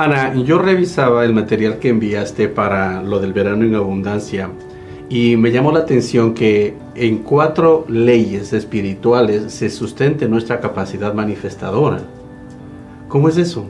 Ana, yo revisaba el material que enviaste para lo del verano en abundancia y me llamó la atención que en cuatro leyes espirituales se sustente nuestra capacidad manifestadora. ¿Cómo es eso?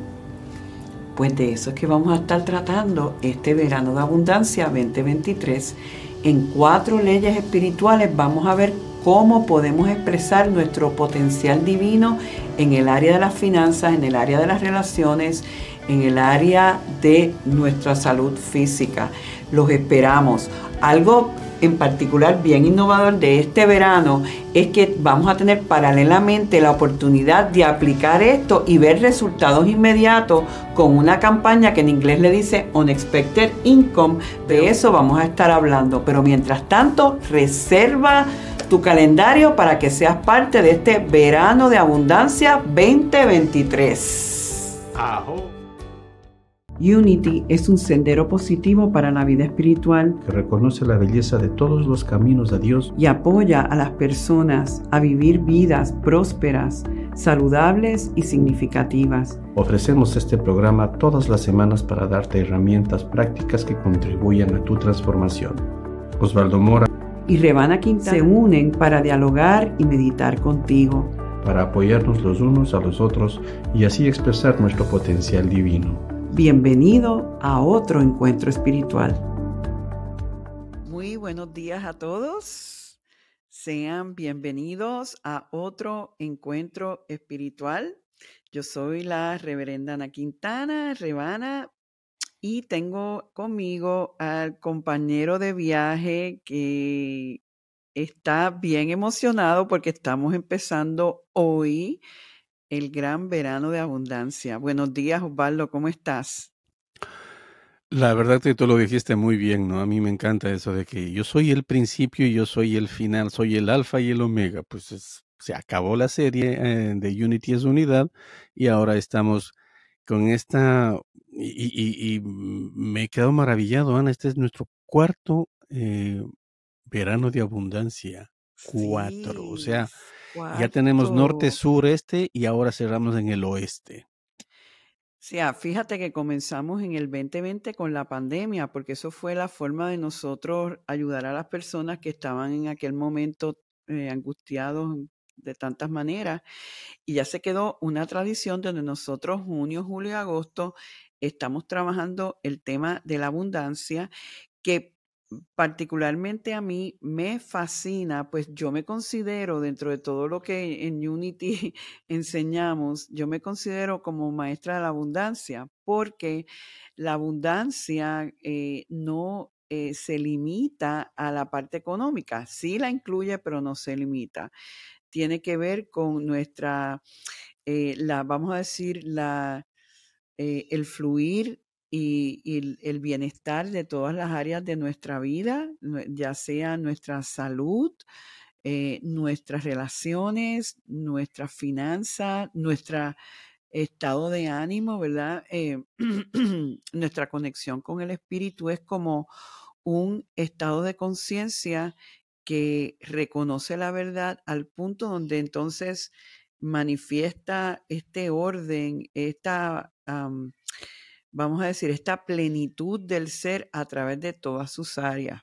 Pues de eso es que vamos a estar tratando este verano de abundancia 2023. En cuatro leyes espirituales vamos a ver cómo podemos expresar nuestro potencial divino en el área de las finanzas, en el área de las relaciones, en el área de nuestra salud física. Los esperamos. Algo en particular bien innovador de este verano es que vamos a tener paralelamente la oportunidad de aplicar esto y ver resultados inmediatos con una campaña que en inglés le dice Unexpected Income. De eso vamos a estar hablando. Pero mientras tanto, reserva tu calendario para que seas parte de este verano de abundancia 2023. Unity es un sendero positivo para la vida espiritual que reconoce la belleza de todos los caminos de Dios y apoya a las personas a vivir vidas prósperas, saludables y significativas. Ofrecemos este programa todas las semanas para darte herramientas prácticas que contribuyan a tu transformación. Osvaldo Mora y Rebana Quintana se unen para dialogar y meditar contigo. Para apoyarnos los unos a los otros y así expresar nuestro potencial divino. Bienvenido a otro encuentro espiritual. Muy buenos días a todos. Sean bienvenidos a otro encuentro espiritual. Yo soy la reverenda Ana Quintana, Rebana, y tengo conmigo al compañero de viaje que está bien emocionado porque estamos empezando hoy el gran verano de abundancia. Buenos días, Osvaldo, ¿cómo estás? La verdad que tú lo dijiste muy bien, ¿no? A mí me encanta eso de que yo soy el principio y yo soy el final, soy el alfa y el omega. Pues se acabó la serie eh, de Unity es unidad y ahora estamos con esta y, me he quedado maravillado, Ana. Este es nuestro cuarto eh, verano de abundancia. Cuatro. O sea, ya tenemos norte, sur, este y ahora cerramos en el oeste. O sea, fíjate que comenzamos en el 2020 con la pandemia, porque eso fue la forma de nosotros ayudar a las personas que estaban en aquel momento eh, angustiados de tantas maneras. Y ya se quedó una tradición donde nosotros junio, julio y agosto estamos trabajando el tema de la abundancia, que particularmente a mí me fascina, pues yo me considero dentro de todo lo que en Unity enseñamos, yo me considero como maestra de la abundancia, porque la abundancia eh, no eh, se limita a la parte económica, sí la incluye, pero no se limita. Tiene que ver con nuestra, eh, la, vamos a decir, la, el fluir y, el bienestar de todas las áreas de nuestra vida, ya sea nuestra salud, eh, nuestras relaciones, nuestra finanza, nuestro estado de ánimo, ¿verdad? Eh, nuestra conexión con el espíritu es como un estado de conciencia que reconoce la verdad al punto donde entonces manifiesta este orden, esta vamos a decir, esta plenitud del ser a través de todas sus áreas.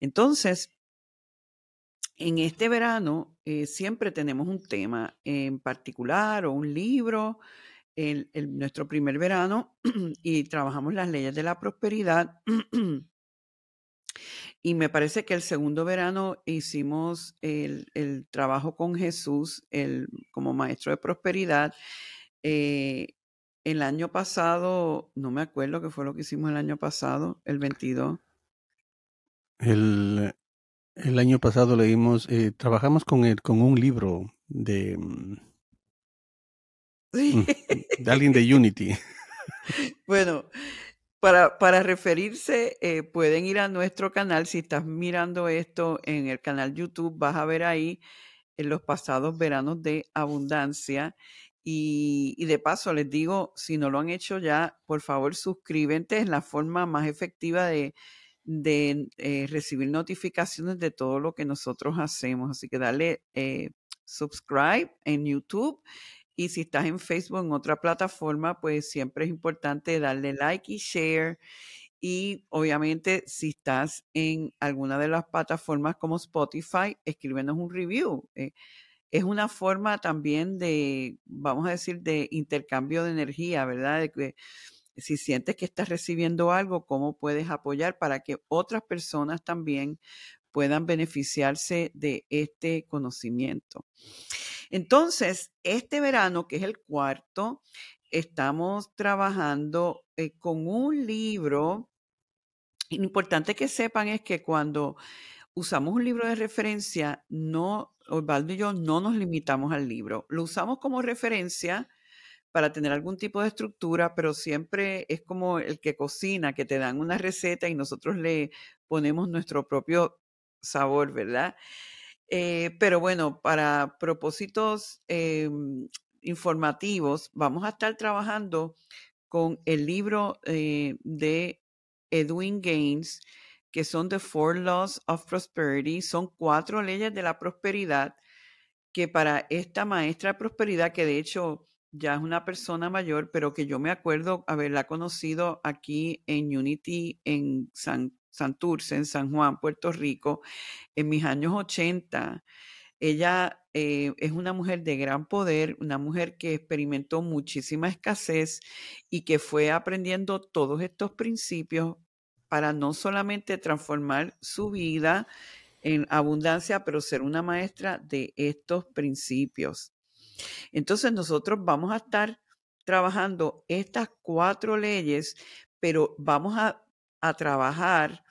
Entonces, en este verano eh, siempre tenemos un tema en particular o un libro. En, nuestro primer verano y trabajamos las leyes de la prosperidad. y me parece que el segundo verano hicimos el, trabajo con Jesús el, como maestro de prosperidad. Eh, el año pasado, no me acuerdo qué fue lo que hicimos el año pasado, el 22. El, el año pasado leímos, eh, trabajamos con, el, con un libro de, mm, mm, de alguien de Unity. bueno, para, referirse, eh, pueden ir a nuestro canal. Si estás mirando esto en el canal YouTube, vas a ver ahí en los pasados veranos de abundancia. Y, de paso les digo, si no lo han hecho ya, por favor suscríbete, es la forma más efectiva de, eh, recibir notificaciones de todo lo que nosotros hacemos. Así que dale eh, subscribe en YouTube Y si estás en Facebook, en otra plataforma, pues siempre es importante darle like y share. Y obviamente, si estás en alguna de las plataformas como Spotify, escríbenos un review. Eh, es una forma también de, vamos a decir, de intercambio de energía, ¿verdad? De que si sientes que estás recibiendo algo, cómo puedes apoyar para que otras personas también puedan beneficiarse de este conocimiento. Entonces, este verano, que es el cuarto, estamos trabajando eh, con un libro. Lo importante que sepan es que cuando usamos un libro de referencia, no, Osvaldo y yo no nos limitamos al libro. Lo usamos como referencia para tener algún tipo de estructura, pero siempre es como el que cocina, que te dan una receta y nosotros le ponemos nuestro propio sabor, ¿verdad? Eh, pero bueno, para propósitos em, informativos, vamos a estar trabajando con el libro eh, de Edwin Gaines, que son The Four Laws of Prosperity. Son cuatro leyes de la prosperidad que para esta maestra de prosperidad, que de hecho ya es una persona mayor, pero que yo me acuerdo haberla conocido aquí en Unity en San, Santurce, en San Juan, Puerto Rico, en mis años 80. Ella eh, es una mujer de gran poder, una mujer que experimentó muchísima escasez y que fue aprendiendo todos estos principios para no solamente transformar su vida en abundancia, pero ser una maestra de estos principios. Entonces nosotros vamos a estar trabajando estas cuatro leyes, pero vamos a, trabajar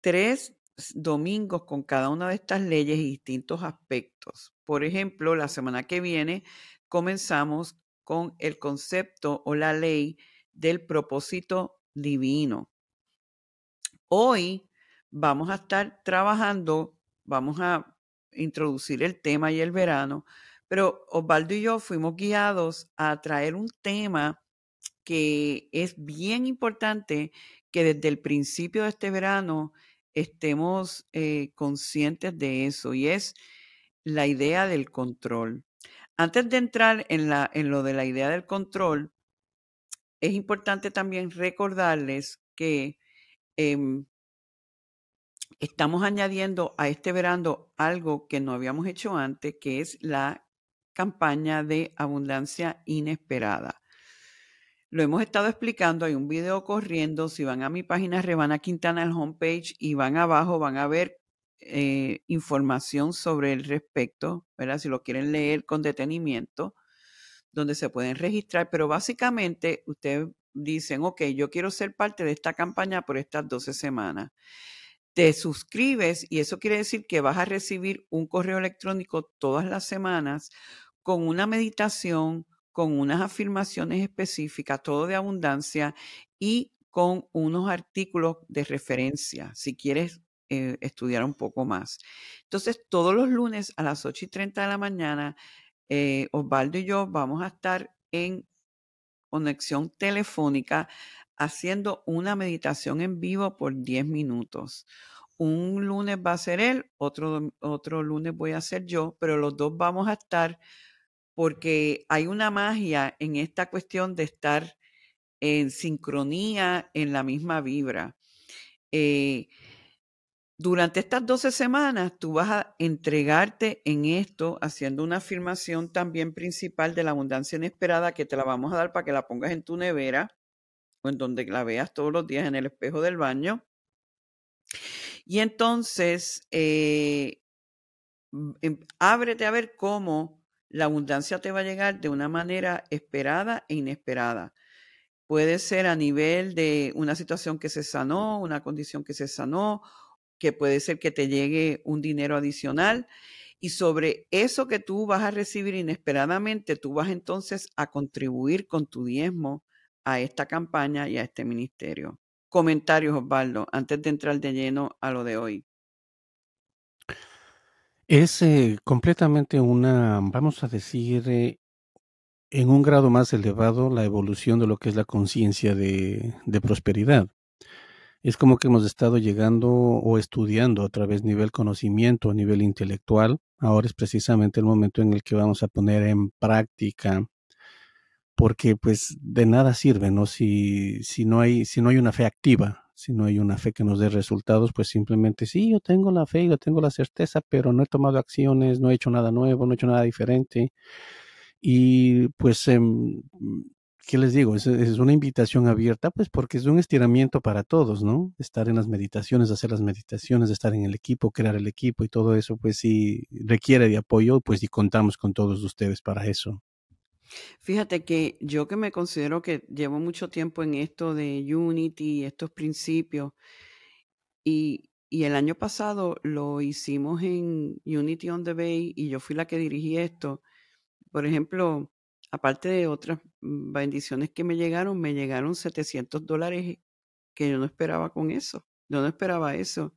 tres domingos con cada una de estas leyes y distintos aspectos. Por ejemplo, la semana que viene comenzamos con el concepto o la ley del propósito divino. Hoy vamos a estar trabajando, vamos a introducir el tema y el verano pero Osvaldo y yo fuimos guiados a traer un tema que es bien importante que desde el principio de este verano estemos eh, conscientes de eso y es la idea del control. Antes de entrar en, la, lo de la idea del control, es importante también recordarles que em, estamos añadiendo a este verano algo que no habíamos hecho antes, que es la campaña de abundancia inesperada. Lo hemos estado explicando, hay un video corriendo, si van a mi página Rebana Quintana, el homepage, y van abajo, van a ver eh, información sobre el respecto, ¿verdad? Si lo quieren leer con detenimiento, donde se pueden registrar, pero básicamente ustedes dicen, ok, yo quiero ser parte de esta campaña por estas 12 semanas. Te suscribes y eso quiere decir que vas a recibir un correo electrónico todas las semanas con una meditación, con unas afirmaciones específicas, todo de abundancia y con unos artículos de referencia, si quieres eh, estudiar un poco más. Entonces, todos los lunes a las 8 y 30 de la mañana, eh, Osvaldo y yo vamos a estar en conexión telefónica haciendo una meditación en vivo por 10 minutos. Un lunes va a ser él, otro, otro lunes voy a ser yo, pero los dos vamos a estar porque hay una magia en esta cuestión de estar en sincronía, en la misma vibra. Eh, durante estas 12 semanas tú vas a entregarte en esto haciendo una afirmación también principal de la abundancia inesperada que te la vamos a dar para que la pongas en tu nevera o en donde la veas todos los días en el espejo del baño. Y entonces, eh, em, ábrete a ver cómo la abundancia te va a llegar de una manera esperada e inesperada. Puede ser a nivel de una situación que se sanó, una condición que se sanó, que puede ser que te llegue un dinero adicional. Y sobre eso que tú vas a recibir inesperadamente, tú vas entonces a contribuir con tu diezmo a esta campaña y a este ministerio. Comentarios, Osvaldo, antes de entrar de lleno a lo de hoy. Es eh, completamente una, vamos a decir, eh, en un grado más elevado la evolución de lo que es la conciencia de, de prosperidad. Es como que hemos estado llegando o estudiando a través nivel conocimiento, a nivel intelectual, Ahora es precisamente el momento en el que vamos a poner en práctica porque pues de nada sirve, ¿no? Si, si, no hay, si no hay una fe activa, si no hay una fe que nos dé resultados, pues simplemente sí, yo tengo la fe, yo tengo la certeza, pero no he tomado acciones, no he hecho nada nuevo, no he hecho nada diferente. Y pues, em, ¿qué les digo? Es, una invitación abierta, pues porque es un estiramiento para todos, ¿no? Estar en las meditaciones, hacer las meditaciones, estar en el equipo, crear el equipo y todo eso, pues sí requiere de apoyo, pues y contamos con todos ustedes para eso. Fíjate que yo que me considero que llevo mucho tiempo en esto de Unity, estos principios, y, y el año pasado lo hicimos en Unity on the Bay y yo fui la que dirigí esto. Por ejemplo, aparte de otras bendiciones que me llegaron, me llegaron 700 dólares que yo no esperaba con eso. Yo no esperaba eso.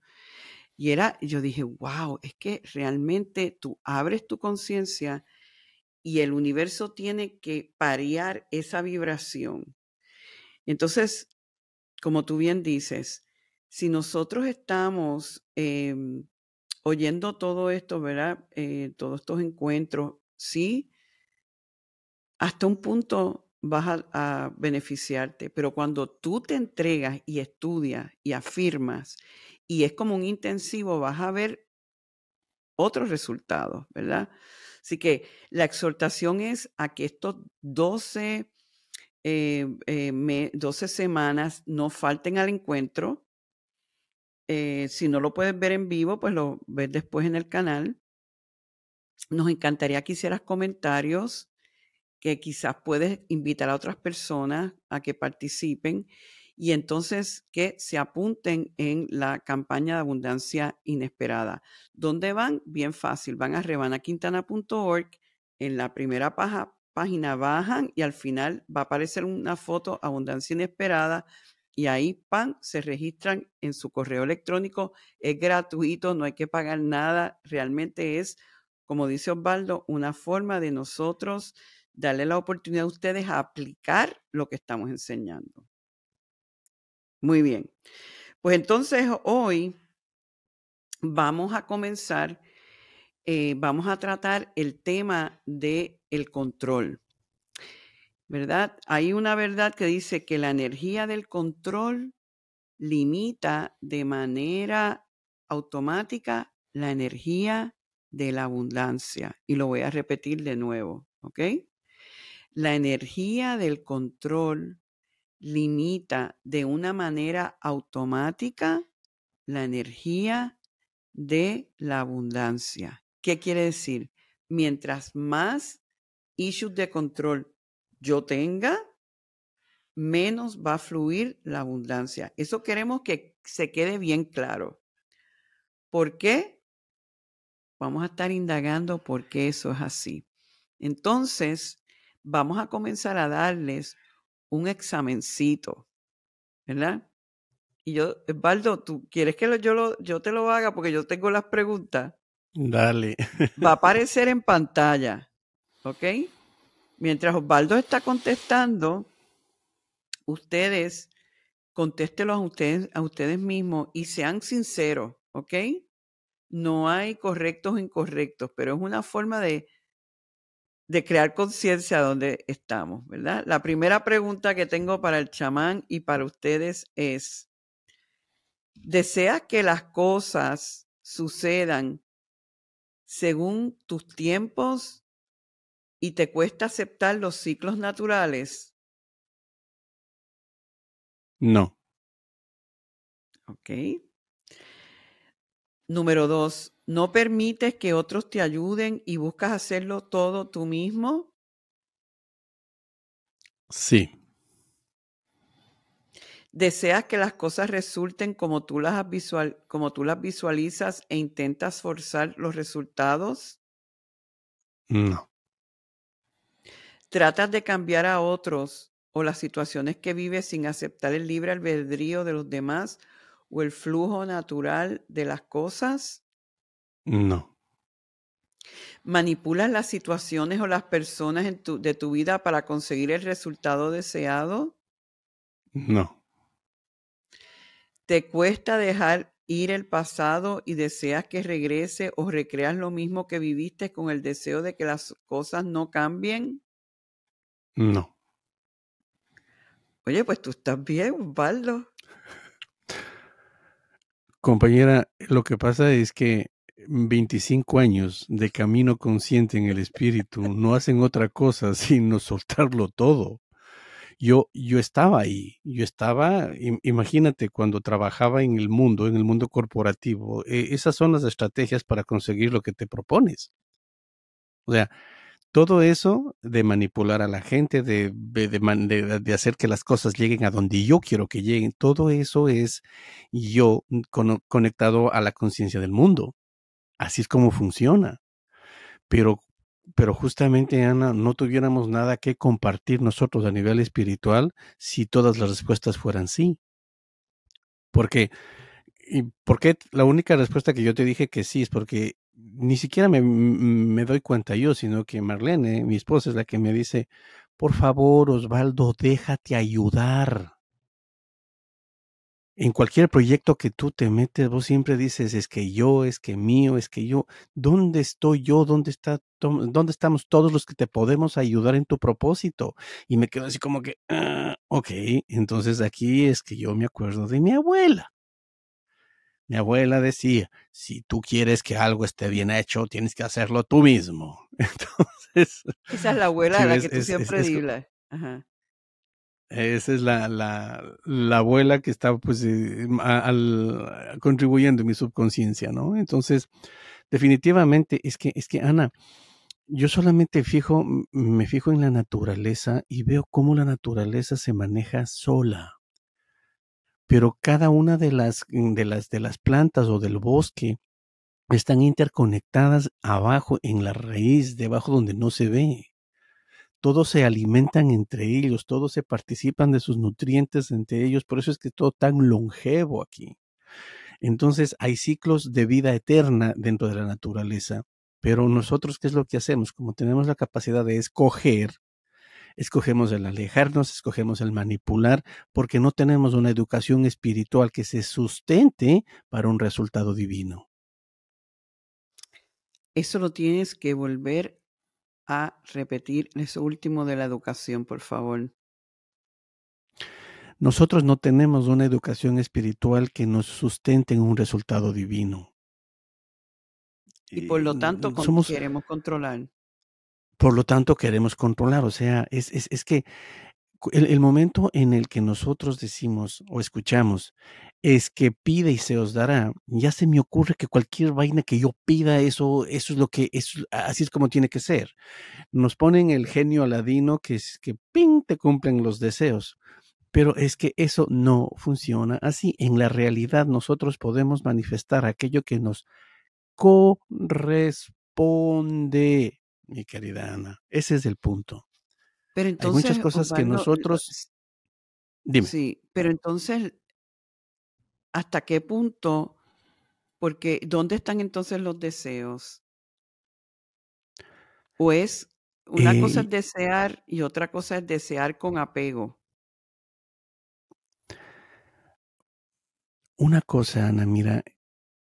Y era, yo dije, wow, es que realmente tú abres tu conciencia y el universo tiene que parear esa vibración. Entonces, como tú bien dices, si nosotros estamos em, oyendo todo esto, ¿verdad? Eh, todos estos encuentros, sí, hasta un punto vas a, beneficiarte, pero cuando tú te entregas y estudias y afirmas, y es como un intensivo, vas a ver otros resultados, ¿verdad? Así que la exhortación es a que estos 12, 12 eh, semanas no falten al encuentro. Eh, si no lo puedes ver en vivo, pues lo ves después en el canal. Nos encantaría que hicieras comentarios, que quizás puedes invitar a otras personas a que participen y entonces que se apunten en la campaña de abundancia inesperada. ¿Dónde van? Bien fácil, van a rebanaquintana.org, en la primera página bajan y al final va a aparecer una foto abundancia inesperada y ahí pan se registran en su correo electrónico, es gratuito, no hay que pagar nada, realmente es, como dice Osvaldo, una forma de nosotros darle la oportunidad a ustedes a aplicar lo que estamos enseñando. Muy bien. Pues entonces hoy vamos a comenzar, eh, vamos a tratar el tema del el control. ¿Verdad? Hay una verdad que dice que la energía del control limita de manera automática la energía de la abundancia. Y lo voy a repetir de nuevo, ¿ok? La energía del control limita de una manera automática la energía de la abundancia. ¿Qué quiere decir? Mientras más issues de control yo tenga, menos va a fluir la abundancia. Eso queremos que se quede bien claro. ¿Por qué? Vamos a estar indagando por qué eso es así. Entonces, vamos a comenzar a darles un examencito, ¿verdad? Y yo, Osvaldo, ¿tú quieres que yo, lo, yo te lo haga? Porque yo tengo las preguntas. Dale. Va a aparecer en pantalla, ¿ok? Mientras Osvaldo está contestando, ustedes contéstelo a ustedes, a ustedes mismos y sean sinceros, ¿ok? No hay correctos o incorrectos, pero es una forma de de crear conciencia donde estamos, ¿verdad? La primera pregunta que tengo para el chamán y para ustedes es, ¿deseas que las cosas sucedan según tus tiempos y te cuesta aceptar los ciclos naturales? No. Ok. Número dos, ¿no permites que otros te ayuden y buscas hacerlo todo tú mismo? Sí. ¿Deseas que las cosas resulten como tú las, visual, como tú las visualizas e intentas forzar los resultados? No. ¿Tratas de cambiar a otros o las situaciones que vives sin aceptar el libre albedrío de los demás o el flujo natural de las cosas? No. ¿Manipulas las situaciones o las personas de tu vida para conseguir el resultado deseado? No. ¿Te cuesta dejar ir el pasado y deseas que regrese o recreas lo mismo que viviste con el deseo de que las cosas no cambien? No. Oye, pues tú estás bien, Osvaldo. Compañera, lo que pasa es que 25 años de camino consciente en el espíritu no hacen otra cosa sino soltarlo todo. Yo, yo estaba ahí, yo estaba, imagínate cuando trabajaba en el mundo, en el mundo corporativo, e, esas son las estrategias para conseguir lo que te propones. O sea, todo eso de manipular a la gente, de, de, hacer que las cosas lleguen a donde yo quiero que lleguen, todo eso es yo conectado a la conciencia del mundo. Así es como funciona. Pero, pero justamente, Ana, no tuviéramos nada que compartir nosotros a nivel espiritual si todas las respuestas fueran sí. Porque, ¿y ¿por qué la única respuesta que yo te dije que sí es porque ni siquiera me, me doy cuenta yo, sino que Marlene, mi esposa, es la que me dice, por favor, Osvaldo, déjate ayudar en cualquier proyecto que tú te metes, vos siempre dices, es que yo, es que mío, es que yo, ¿dónde estoy yo? ¿Dónde está, dónde estamos todos los que te podemos ayudar en tu propósito? Y me quedo así como que, ah, ok, entonces aquí es que yo me acuerdo de mi abuela. Mi abuela decía, si tú quieres que algo esté bien hecho, tienes que hacerlo tú mismo. Entonces. Esa es la abuela a la que tú siempre dices. Ajá. Esa es la, la, la abuela que está pues eh, al, contribuyendo en mi subconsciencia, ¿no? Entonces, definitivamente es que, es que Ana, yo solamente fijo, me fijo en la naturaleza y veo cómo la naturaleza se maneja sola. Pero cada una de las, de las, de las plantas o del bosque están interconectadas abajo en la raíz, debajo donde no se ve todos se alimentan entre ellos, todos se participan de sus nutrientes entre ellos, por eso es que todo tan longevo aquí. Entonces hay ciclos de vida eterna dentro de la naturaleza, pero nosotros, ¿qué es lo que hacemos? Como tenemos la capacidad de escoger, escogemos el alejarnos, escogemos el manipular, porque no tenemos una educación espiritual que se sustente para un resultado divino. Eso lo tienes que volver a repetir eso último de la educación, por favor. Nosotros no tenemos una educación espiritual que nos sustente en un resultado divino. Y por lo tanto queremos controlar. Por lo tanto queremos controlar. O sea, es, es, es que el, momento en el que nosotros decimos o escuchamos es que pide y se os dará, ya se me ocurre que cualquier vaina que yo pida, eso, eso es lo que, es, así es como tiene que ser. Nos ponen el genio aladino que es que ping, te cumplen los deseos. Pero es que eso no funciona así. En la realidad nosotros podemos manifestar aquello que nos corresponde, mi querida Ana. Ese es el punto. Pero entonces, Hay muchas cosas que nosotros... Dime. Sí, pero entonces, ¿hasta qué punto? Porque ¿dónde están entonces los deseos? ¿O es una cosa es eh desear y otra cosa es desear con apego? Una cosa, Ana, mira,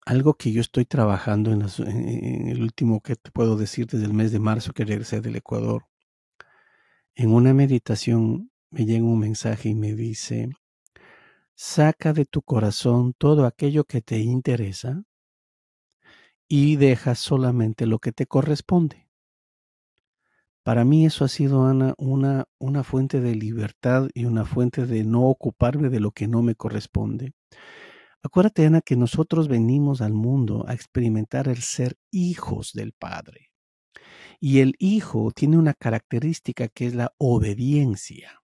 algo que yo estoy trabajando en, en, el último que te puedo decir desde el mes de marzo que regresé del Ecuador. En una meditación me llega un mensaje y me dice, saca de tu corazón todo aquello que te interesa y deja solamente lo que te corresponde. Para mí eso ha sido, Ana, una, una fuente de libertad y una fuente de no ocuparme de lo que no me corresponde. Acuérdate, Ana, que nosotros venimos al mundo a experimentar el ser hijos del Padre. Y el hijo tiene una característica que es la obediencia.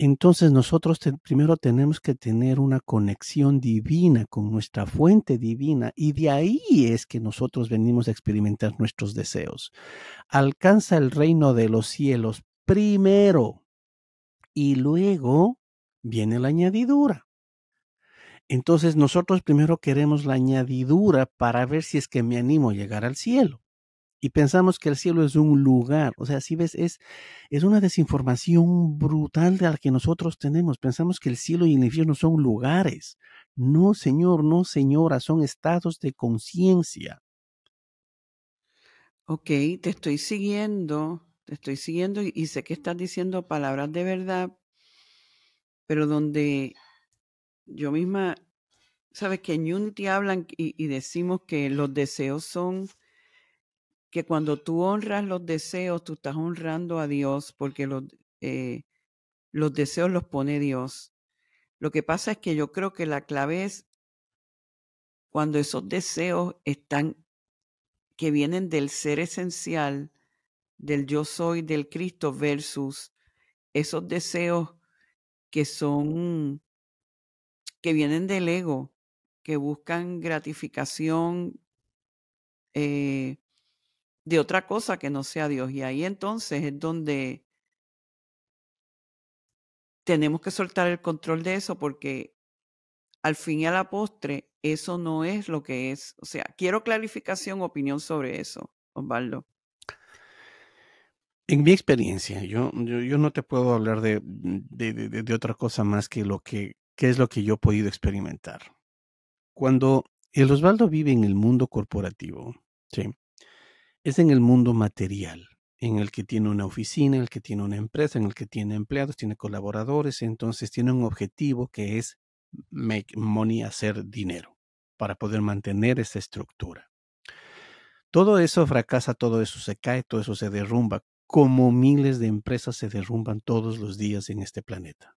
Entonces nosotros primero tenemos que tener una conexión divina con nuestra fuente divina y de ahí es que nosotros venimos a experimentar nuestros deseos. Alcanza el reino de los cielos primero y luego viene la añadidura. Entonces nosotros primero queremos la añadidura para ver si es que me animo a llegar al cielo y pensamos que el cielo es un lugar. O sea, si ves, es, es una desinformación brutal de la que nosotros tenemos. Pensamos que el cielo y el infierno son lugares. No, señor, no, señora, son estados de conciencia. Ok, te estoy siguiendo, te estoy siguiendo y, sé que estás diciendo palabras de verdad, pero donde yo misma, sabes que en Unity hablan y, decimos que los deseos son, que cuando tú honras los deseos, tú estás honrando a Dios porque los, eh, los deseos los pone Dios. Lo que pasa es que yo creo que la clave es cuando esos deseos están que vienen del ser esencial, del yo soy del Cristo versus esos deseos que son, que vienen del ego, que buscan gratificación eh, de otra cosa que no sea Dios. Y ahí entonces es donde tenemos que soltar el control de eso porque al fin y a la postre eso no es lo que es. O sea, quiero clarificación, opinión sobre eso, Osvaldo. En mi experiencia, yo, yo, no te puedo hablar de, de, otra cosa más que lo que, que, es lo que yo he podido experimentar. Cuando el Osvaldo vive en el mundo corporativo, ¿sí? Es en el mundo material, en el que tiene una oficina, en el que tiene una empresa, en el que tiene empleados, tiene colaboradores, entonces tiene un objetivo que es make money, hacer dinero para poder mantener esa estructura. Todo eso fracasa, todo eso se cae, todo eso se derrumba, como miles de empresas se derrumban todos los días en este planeta,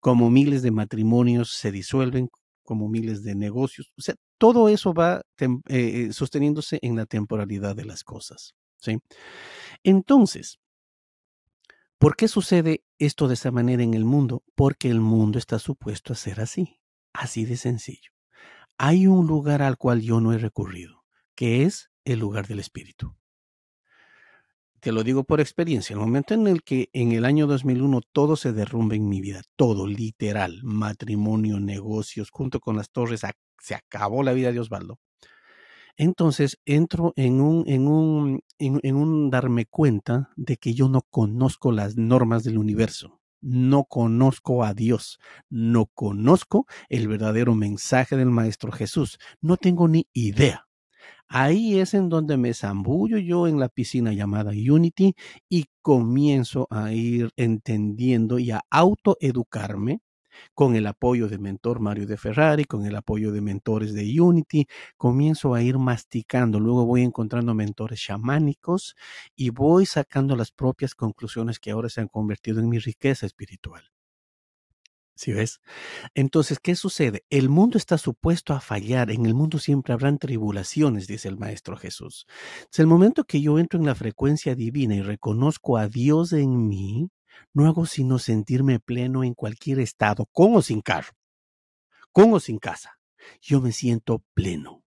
como miles de matrimonios se disuelven, como miles de negocios. O sea, todo eso va eh, eh, sosteniéndose en la temporalidad de las cosas. ¿sí? Entonces, ¿por qué sucede esto de esa manera en el mundo? Porque el mundo está supuesto a ser así, así de sencillo hay un lugar al cual yo no he recurrido, que es el lugar del espíritu. Te lo digo por experiencia, el momento en el que en el año 2001 todo se derrumba en mi vida, todo, literal, matrimonio, negocios, junto con las torres, se acabó la vida de Osvaldo. Entonces entro en un, en un, en un darme cuenta de que yo no conozco las normas del universo no conozco a Dios, no conozco el verdadero mensaje del Maestro Jesús, no tengo ni idea. Ahí es en donde me zambullo yo en la piscina llamada Unity y comienzo a ir entendiendo y a autoeducarme con el apoyo de mentor Mario de Ferrari, con el apoyo de mentores de Unity, comienzo a ir masticando, luego voy encontrando mentores chamánicos y voy sacando las propias conclusiones que ahora se han convertido en mi riqueza espiritual. ¿Sí ves? Entonces, ¿qué sucede? El mundo está supuesto a fallar, en el mundo siempre habrán tribulaciones, dice el Maestro Jesús. Es el momento que yo entro en la frecuencia divina y reconozco a Dios en mí, no hago sino sentirme pleno en cualquier estado, con o sin carro, con o sin casa. Yo me siento pleno.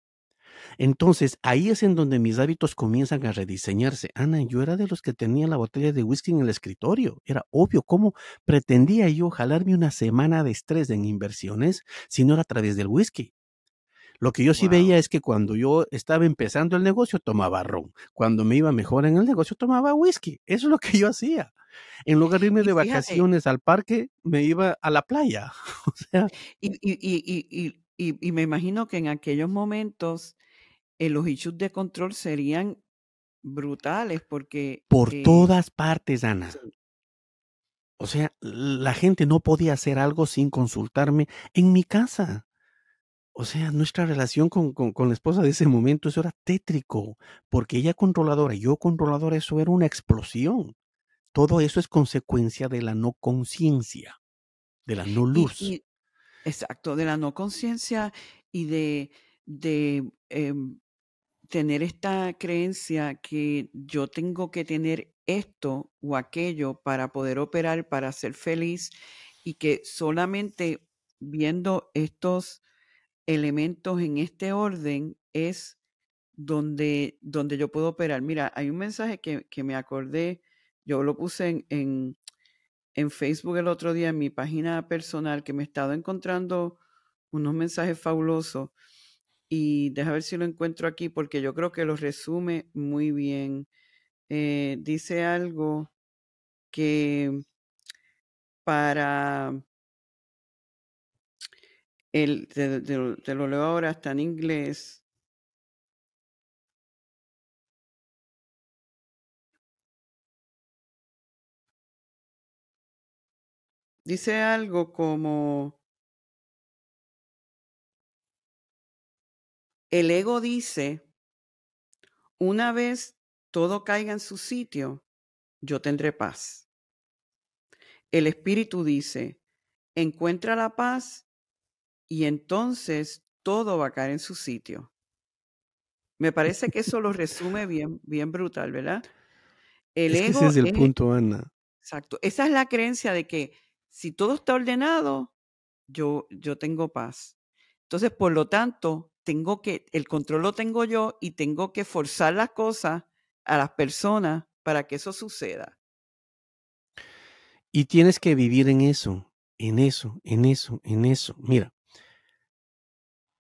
Entonces, ahí es en donde mis hábitos comienzan a rediseñarse. Ana, yo era de los que tenía la botella de whisky en el escritorio. Era obvio cómo pretendía yo jalarme una semana de estrés en inversiones si no era a través del whisky. Lo que yo sí veía es que cuando yo estaba empezando el negocio tomaba ron. Cuando me iba mejor en el negocio tomaba whisky. Eso es lo que yo hacía. En lugar de irme de vacaciones al parque, me iba a la playa. o sea. Y, y, y, y, me imagino que en aquellos momentos eh, los issues de control serían brutales porque... Por eh, todas partes, Ana. O sea, la gente no podía hacer algo sin consultarme en mi casa. O sea, nuestra relación con, con, la esposa de ese momento, eso era tétrico, porque ella controladora, yo controladora, eso era una explosión. Todo eso es consecuencia de la no conciencia, de la no luz. exacto, de la no conciencia y de, de em, tener esta creencia que yo tengo que tener esto o aquello para poder operar, para ser feliz y que solamente viendo estos elementos en este orden es donde, donde yo puedo operar. Mira, hay un mensaje que, que me acordé, yo lo puse en, en, en, Facebook el otro día en mi página personal, que me he estado encontrando unos mensajes fabulosos. Y deja ver si lo encuentro aquí, porque yo creo que lo resume muy bien. Eh, dice algo que para El, te, te lo leo ahora, está en inglés. Dice algo como, el ego dice, una vez todo caiga en su sitio, yo tendré paz. El espíritu dice, encuentra la paz y entonces todo va a caer en su sitio. Me parece que eso lo resume bien, bien brutal, ¿verdad? El ego ese es el punto, Ana. Exacto. Esa es la creencia de que si todo está ordenado, yo, yo tengo paz. Entonces, por lo tanto, tengo que, el control lo tengo yo y tengo que forzar las cosas a las personas para que eso suceda. Y tienes que vivir en eso, en eso, en eso, en eso. Mira,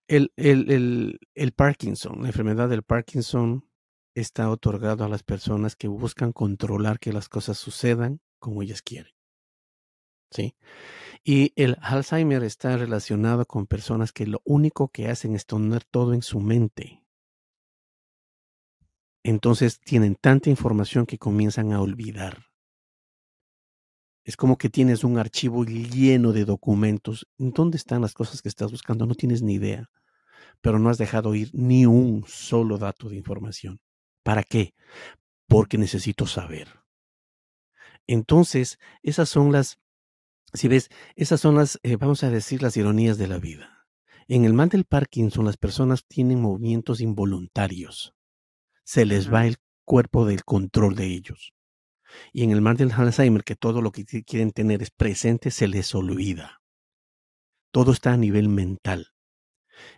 el, el, el, el Parkinson, la enfermedad del Parkinson está otorgado a las personas que buscan controlar que las cosas sucedan como ellas quieren. ¿sí? Y el Alzheimer está relacionado con personas que lo único que hacen es tener todo en su mente. Entonces tienen tanta información que comienzan a olvidar. Es como que tienes un archivo lleno de documentos. ¿Dónde están las cosas que estás buscando? No tienes ni idea, pero no has dejado ir ni un solo dato de información. ¿Para qué? Porque necesito saber. Entonces, esas son las si ves, esas son las, eh, vamos a decir, las ironías de la vida. En el mal del Parkinson, las personas tienen movimientos involuntarios. Se les va el cuerpo del control de ellos. Y en el mal del Alzheimer, que todo lo que quieren tener es presente, se les olvida. Todo está a nivel mental.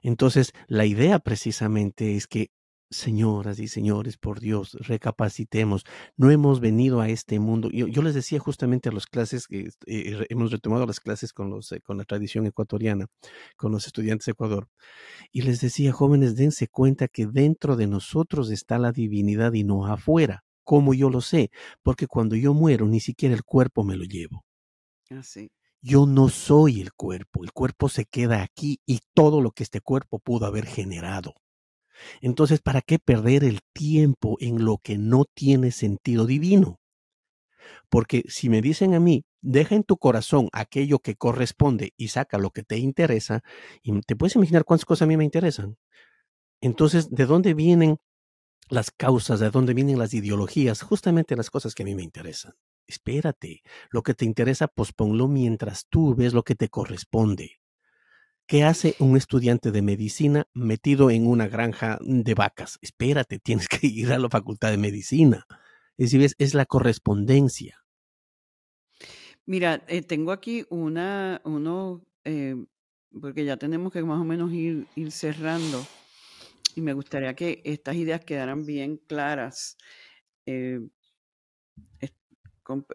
Entonces, la idea precisamente es que Señoras y señores, por Dios, recapacitemos. No hemos venido a este mundo. Yo, les decía justamente a las clases, que eh, hemos retomado las clases con, los, eh, con la tradición ecuatoriana, con los estudiantes de Ecuador, y les decía, jóvenes, dense cuenta que dentro de nosotros está la divinidad y no afuera. ¿Cómo yo lo sé? Porque cuando yo muero, ni siquiera el cuerpo me lo llevo. Así. Ah, yo no soy el cuerpo, el cuerpo se queda aquí y todo lo que este cuerpo pudo haber generado. Entonces, ¿para qué perder el tiempo en lo que no tiene sentido divino? Porque si me dicen a mí, deja en tu corazón aquello que corresponde y saca lo que te interesa, y te puedes imaginar cuántas cosas a mí me interesan. Entonces, ¿de dónde vienen las causas, de dónde vienen las ideologías? Justamente las cosas que a mí me interesan. Espérate, lo que te interesa, posponlo mientras tú ves lo que te corresponde. ¿Qué hace un estudiante de medicina metido en una granja de vacas? Espérate, tienes que ir a la facultad de medicina. Es decir, es, la correspondencia. Mira, eh, tengo aquí una, uno, eh, porque ya tenemos que más o menos ir, cerrando, y me gustaría que estas ideas quedaran bien claras. Eh,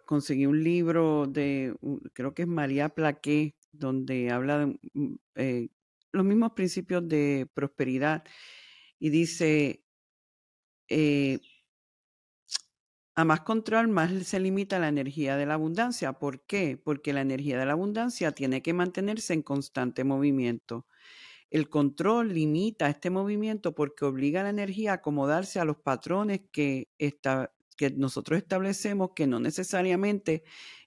conseguí un libro de, creo que es María Plaqué, donde habla de mm, eh, los mismos principios de prosperidad y dice, eh, a más control, más se limita la energía de la abundancia. ¿Por qué? Porque la energía de la abundancia tiene que mantenerse en constante movimiento. El control limita este movimiento porque obliga a la energía a acomodarse a los patrones que, que nosotros establecemos que no necesariamente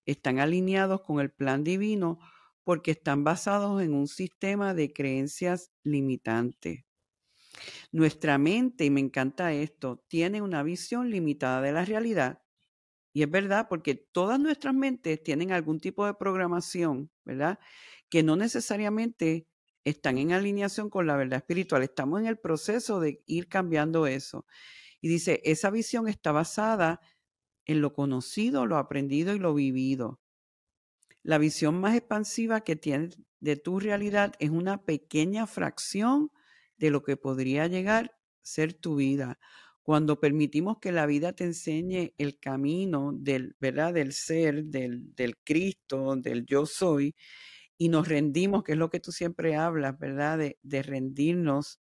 están alineados con el plan divino porque están basados en un sistema de creencias limitantes. Nuestra mente, y me encanta esto, tiene una visión limitada de la realidad. Y es verdad, porque todas nuestras mentes tienen algún tipo de programación, ¿verdad? Que no necesariamente están en alineación con la verdad espiritual. Estamos en el proceso de ir cambiando eso. Y dice, esa visión está basada en lo conocido, lo aprendido y lo vivido. La visión más expansiva que tienes de tu realidad es una pequeña fracción de lo que podría llegar a ser tu vida. Cuando permitimos que la vida te enseñe el camino del, ¿verdad? del ser, del, del Cristo, del yo soy, y nos rendimos, que es lo que tú siempre hablas, ¿verdad? De, de rendirnos,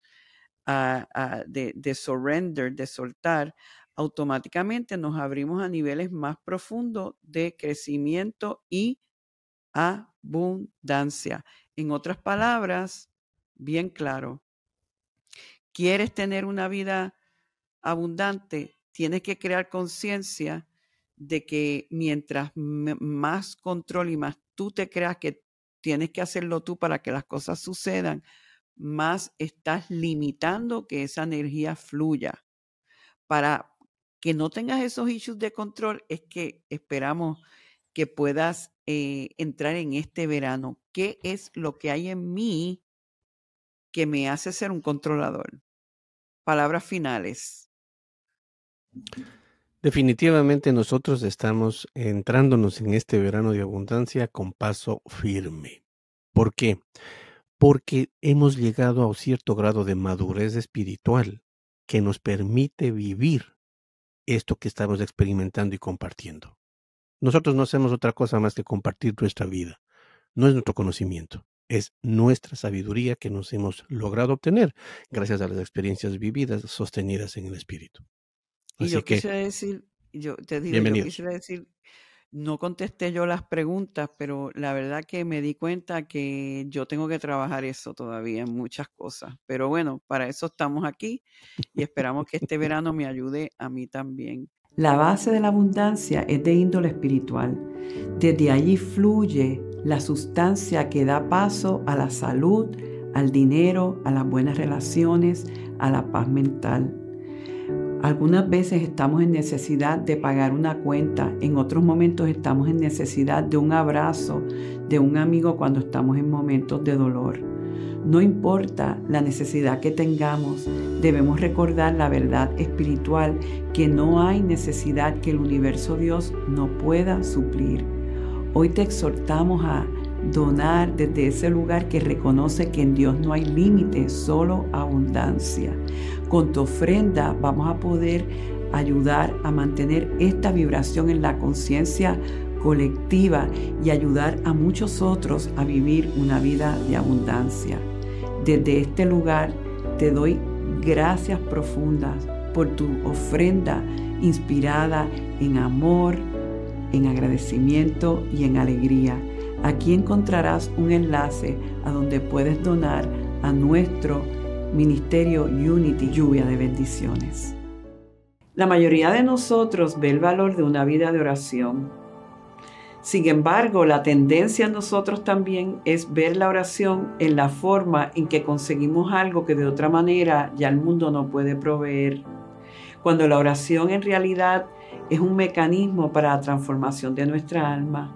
de, de surrender, de soltar, automáticamente nos abrimos a niveles más profundos de crecimiento y abundancia. En otras palabras, bien claro, ¿quieres tener una vida abundante? Tienes que crear conciencia de que mientras más control y más tú te creas que tienes que hacerlo tú para que las cosas sucedan, más estás limitando que esa energía fluya. Para que no tengas esos issues de control, es que esperamos que puedas eh, entrar en este verano. ¿Qué es lo que hay en mí que me hace ser un controlador? Palabras finales. Definitivamente nosotros estamos entrándonos en este verano de abundancia con paso firme. ¿Por qué? Porque hemos llegado a un cierto grado de madurez espiritual que nos permite vivir esto que estamos experimentando y compartiendo. Nosotros no hacemos otra cosa más que compartir nuestra vida. No es nuestro conocimiento, es nuestra sabiduría que nos hemos logrado obtener gracias a las experiencias vividas sostenidas en el Espíritu. y yo quisiera decir, yo te digo, yo quisiera decir, no contesté yo las preguntas, pero la verdad que me di cuenta que yo tengo que trabajar eso todavía en muchas cosas. Pero bueno, para eso estamos aquí y esperamos que este verano me ayude a mí también. La base de la abundancia es de índole espiritual. Desde allí fluye la sustancia que da paso a la salud, al dinero, a las buenas relaciones, a la paz mental. Algunas veces estamos en necesidad de pagar una cuenta, en otros momentos estamos en necesidad de un abrazo de un amigo cuando estamos en momentos de dolor. No importa la necesidad que tengamos, debemos recordar la verdad espiritual que no hay necesidad que el universo Dios no pueda suplir. Hoy te exhortamos a donar desde ese lugar que reconoce que en Dios no hay límite, solo abundancia. Con tu ofrenda vamos a poder ayudar a mantener esta vibración en la conciencia colectiva y ayudar a muchos otros a vivir una vida de abundancia. Desde este lugar te doy gracias profundas por tu ofrenda inspirada en amor, en agradecimiento y en alegría. Aquí encontrarás un enlace a donde puedes donar a nuestro Ministerio Unity Lluvia de Bendiciones. La mayoría de nosotros ve el valor de una vida de oración sin embargo, la tendencia en nosotros también es ver la oración en la forma en que conseguimos algo que de otra manera ya el mundo no puede proveer. Cuando la oración en realidad es un mecanismo para la transformación de nuestra alma.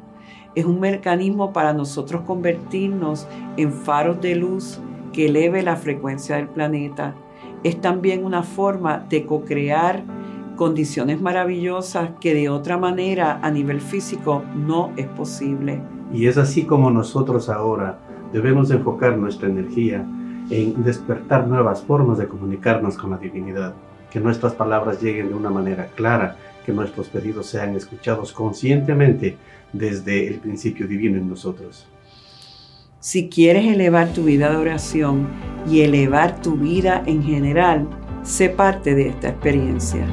Es un mecanismo para nosotros convertirnos en faros de luz que eleve la frecuencia del planeta. Es también una forma de co-crear condiciones maravillosas que de otra manera a nivel físico no es posible. Y es así como nosotros ahora debemos enfocar nuestra energía en despertar nuevas formas de comunicarnos con la divinidad, que nuestras palabras lleguen de una manera clara, que nuestros pedidos sean escuchados conscientemente desde el principio divino en nosotros. Si quieres elevar tu vida de oración y elevar tu vida en general, sé parte de esta experiencia.